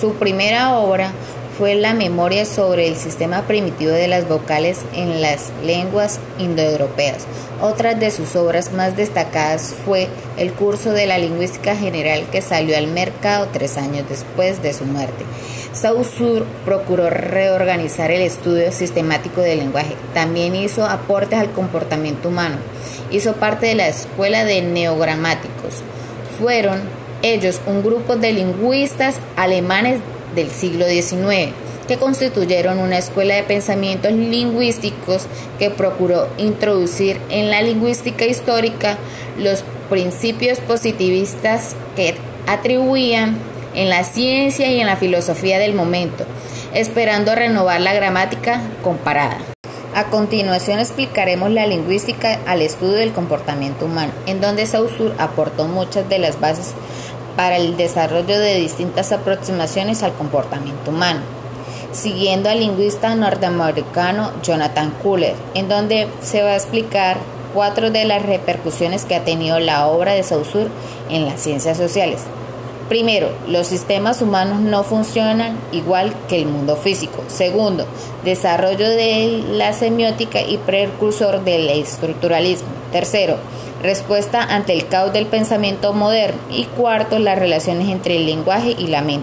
Su primera obra fue la memoria sobre el sistema primitivo de las vocales en las lenguas indoeuropeas. Otra de sus obras más destacadas fue el curso de la lingüística general que salió al mercado tres años después de su muerte. Saussure procuró reorganizar el estudio sistemático del lenguaje. También hizo aportes al comportamiento humano. Hizo parte de la escuela de neogramáticos. Fueron ellos un grupo de lingüistas alemanes del siglo XIX, que constituyeron una escuela de pensamientos lingüísticos que procuró introducir en la lingüística histórica los principios positivistas que atribuían en la ciencia y en la filosofía del momento, esperando renovar la gramática comparada. A continuación explicaremos la lingüística al estudio del comportamiento humano, en donde Saussure aportó muchas de las bases para el desarrollo de distintas aproximaciones al comportamiento humano, siguiendo al lingüista norteamericano Jonathan Kuller, en donde se va a explicar cuatro de las repercusiones que ha tenido la obra de Saussure en las ciencias sociales. Primero, los sistemas humanos no funcionan igual que el mundo físico. Segundo, desarrollo de la semiótica y precursor del estructuralismo. Tercero, respuesta ante el caos del pensamiento moderno. Y cuarto, las relaciones entre el lenguaje y la mente.